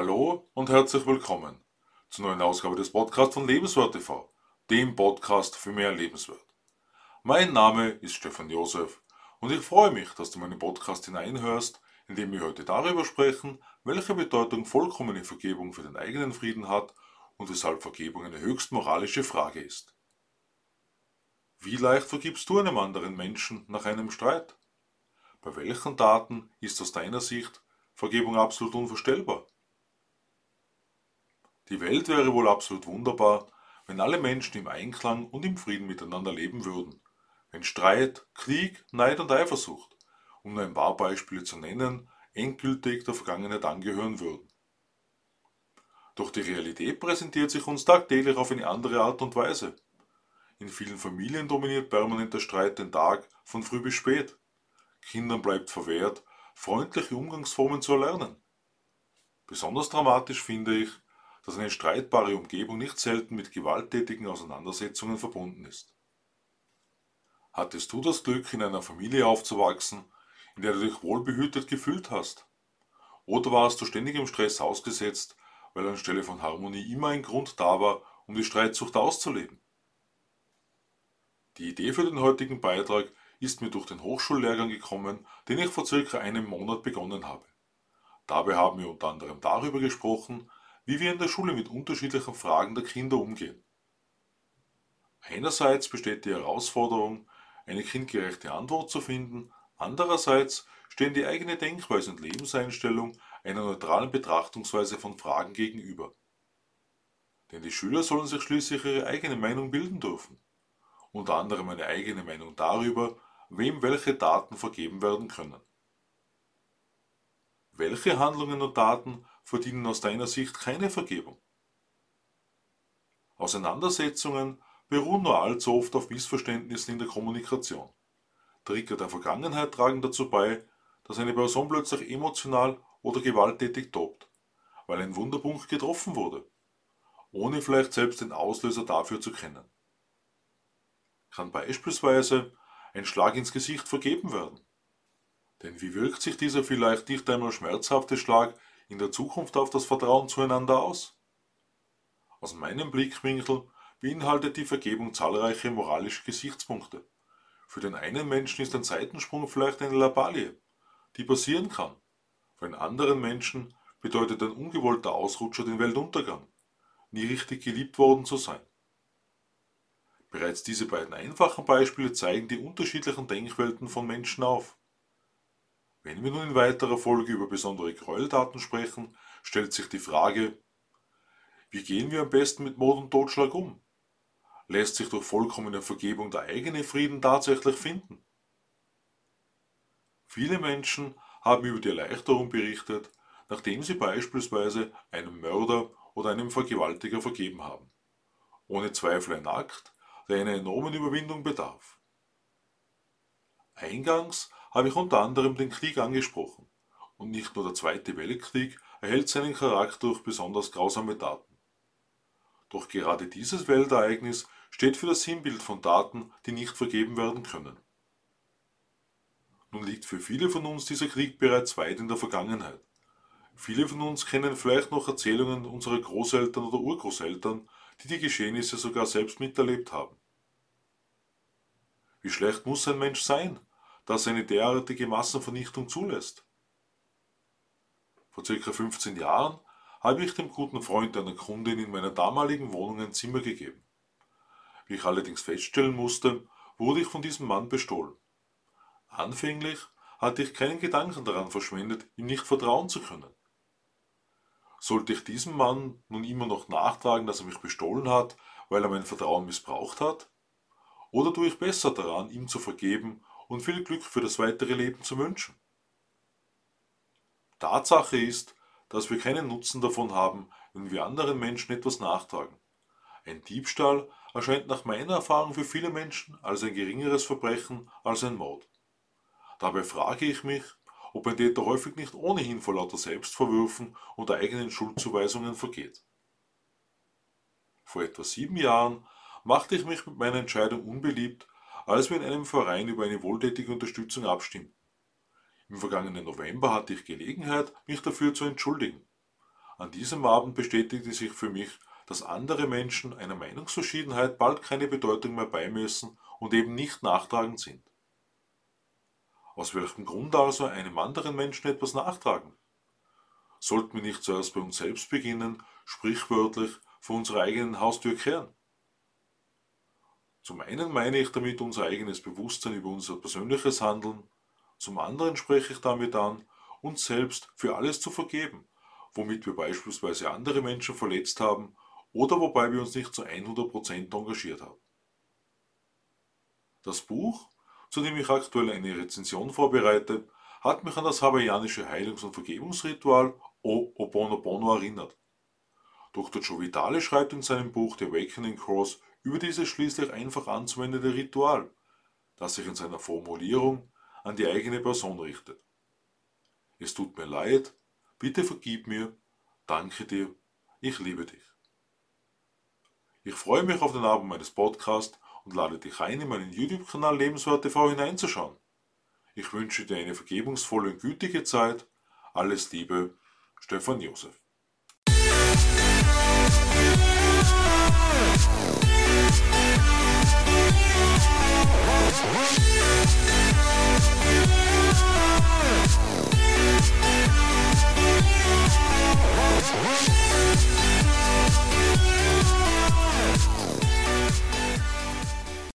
Hallo und herzlich willkommen zur neuen Ausgabe des Podcasts von Lebenswert TV, dem Podcast für mehr Lebenswert. Mein Name ist Stefan Josef und ich freue mich, dass du meinen Podcast hineinhörst, in dem wir heute darüber sprechen, welche Bedeutung vollkommene Vergebung für den eigenen Frieden hat und weshalb Vergebung eine höchst moralische Frage ist. Wie leicht vergibst du einem anderen Menschen nach einem Streit? Bei welchen Daten ist aus deiner Sicht Vergebung absolut unvorstellbar? Die Welt wäre wohl absolut wunderbar, wenn alle Menschen im Einklang und im Frieden miteinander leben würden. Wenn Streit, Krieg, Neid und Eifersucht, um nur ein paar Beispiele zu nennen, endgültig der Vergangenheit angehören würden. Doch die Realität präsentiert sich uns tagtäglich auf eine andere Art und Weise. In vielen Familien dominiert permanent der Streit den Tag von früh bis spät. Kindern bleibt verwehrt, freundliche Umgangsformen zu erlernen. Besonders dramatisch finde ich, dass eine streitbare Umgebung nicht selten mit gewalttätigen Auseinandersetzungen verbunden ist. Hattest du das Glück, in einer Familie aufzuwachsen, in der du dich wohlbehütet gefühlt hast? Oder warst du ständig im Stress ausgesetzt, weil anstelle von Harmonie immer ein Grund da war, um die Streitsucht auszuleben? Die Idee für den heutigen Beitrag ist mir durch den Hochschullehrgang gekommen, den ich vor circa einem Monat begonnen habe. Dabei haben wir unter anderem darüber gesprochen, wie wir in der Schule mit unterschiedlichen Fragen der Kinder umgehen. Einerseits besteht die Herausforderung, eine kindgerechte Antwort zu finden, andererseits stehen die eigene Denkweise und Lebenseinstellung einer neutralen Betrachtungsweise von Fragen gegenüber. Denn die Schüler sollen sich schließlich ihre eigene Meinung bilden dürfen. Unter anderem eine eigene Meinung darüber, wem welche Daten vergeben werden können. Welche Handlungen und Daten verdienen aus deiner Sicht keine Vergebung. Auseinandersetzungen beruhen nur allzu oft auf Missverständnissen in der Kommunikation. Trigger der Vergangenheit tragen dazu bei, dass eine Person plötzlich emotional oder gewalttätig tobt, weil ein Wunderpunkt getroffen wurde, ohne vielleicht selbst den Auslöser dafür zu kennen. Kann beispielsweise ein Schlag ins Gesicht vergeben werden? Denn wie wirkt sich dieser vielleicht nicht einmal schmerzhafte Schlag in der Zukunft auf das Vertrauen zueinander aus? Aus meinem Blickwinkel beinhaltet die Vergebung zahlreiche moralische Gesichtspunkte. Für den einen Menschen ist ein Seitensprung vielleicht eine Labalie, die passieren kann. Für einen anderen Menschen bedeutet ein ungewollter Ausrutscher den Weltuntergang, nie richtig geliebt worden zu sein. Bereits diese beiden einfachen Beispiele zeigen die unterschiedlichen Denkwelten von Menschen auf. Wenn wir nun in weiterer Folge über besondere Gräueltaten sprechen, stellt sich die Frage, wie gehen wir am besten mit Mord und Totschlag um? Lässt sich durch vollkommene Vergebung der eigene Frieden tatsächlich finden? Viele Menschen haben über die Erleichterung berichtet, nachdem sie beispielsweise einem Mörder oder einem Vergewaltiger vergeben haben. Ohne Zweifel ein Akt, der einer enormen Überwindung bedarf. Eingangs habe ich unter anderem den Krieg angesprochen. Und nicht nur der Zweite Weltkrieg erhält seinen Charakter durch besonders grausame Taten. Doch gerade dieses Weltereignis steht für das Sinnbild von Taten, die nicht vergeben werden können. Nun liegt für viele von uns dieser Krieg bereits weit in der Vergangenheit. Viele von uns kennen vielleicht noch Erzählungen unserer Großeltern oder Urgroßeltern, die die Geschehnisse sogar selbst miterlebt haben. Wie schlecht muss ein Mensch sein, das eine derartige Massenvernichtung zulässt. Vor circa 15 Jahren habe ich dem guten Freund einer Kundin in meiner damaligen Wohnung ein Zimmer gegeben. Wie ich allerdings feststellen musste, wurde ich von diesem Mann bestohlen. Anfänglich hatte ich keinen Gedanken daran verschwendet, ihm nicht vertrauen zu können. Sollte ich diesem Mann nun immer noch nachtragen, dass er mich bestohlen hat, weil er mein Vertrauen missbraucht hat? Oder tue ich besser daran, ihm zu vergeben und viel Glück für das weitere Leben zu wünschen. Tatsache ist, dass wir keinen Nutzen davon haben, wenn wir anderen Menschen etwas nachtragen. Ein Diebstahl erscheint nach meiner Erfahrung für viele Menschen als ein geringeres Verbrechen als ein Mord. Dabei frage ich mich, ob ein Täter häufig nicht ohnehin vor lauter Selbstvorwürfen und eigenen Schuldzuweisungen vergeht. Vor etwa sieben Jahren machte ich mich mit meiner Entscheidung unbeliebt als wir in einem Verein über eine wohltätige Unterstützung abstimmten. Im vergangenen November hatte ich Gelegenheit, mich dafür zu entschuldigen. An diesem Abend bestätigte sich für mich, dass andere Menschen einer Meinungsverschiedenheit bald keine Bedeutung mehr beimessen und eben nicht nachtragend sind. Aus welchem Grund also einem anderen Menschen etwas nachtragen? Sollten wir nicht zuerst bei uns selbst beginnen, sprichwörtlich vor unserer eigenen Haustür kehren? Zum einen meine ich damit unser eigenes Bewusstsein über unser persönliches Handeln, zum anderen spreche ich damit an, uns selbst für alles zu vergeben, womit wir beispielsweise andere Menschen verletzt haben oder wobei wir uns nicht zu 100% engagiert haben. Das Buch, zu dem ich aktuell eine Rezension vorbereite, hat mich an das hawaiianische Heilungs- und Vergebungsritual O'Oponopono erinnert. Dr. Joe Vitale schreibt in seinem Buch The Awakening Course über dieses schließlich einfach anzuwendende Ritual, das sich in seiner Formulierung an die eigene Person richtet. Es tut mir leid, bitte vergib mir, danke dir, ich liebe dich. Ich freue mich auf den Abend meines Podcasts und lade dich ein, in meinen YouTube-Kanal Lebenswert TV hineinzuschauen. Ich wünsche dir eine vergebungsvolle und gütige Zeit. Alles Liebe, Stefan Josef. です。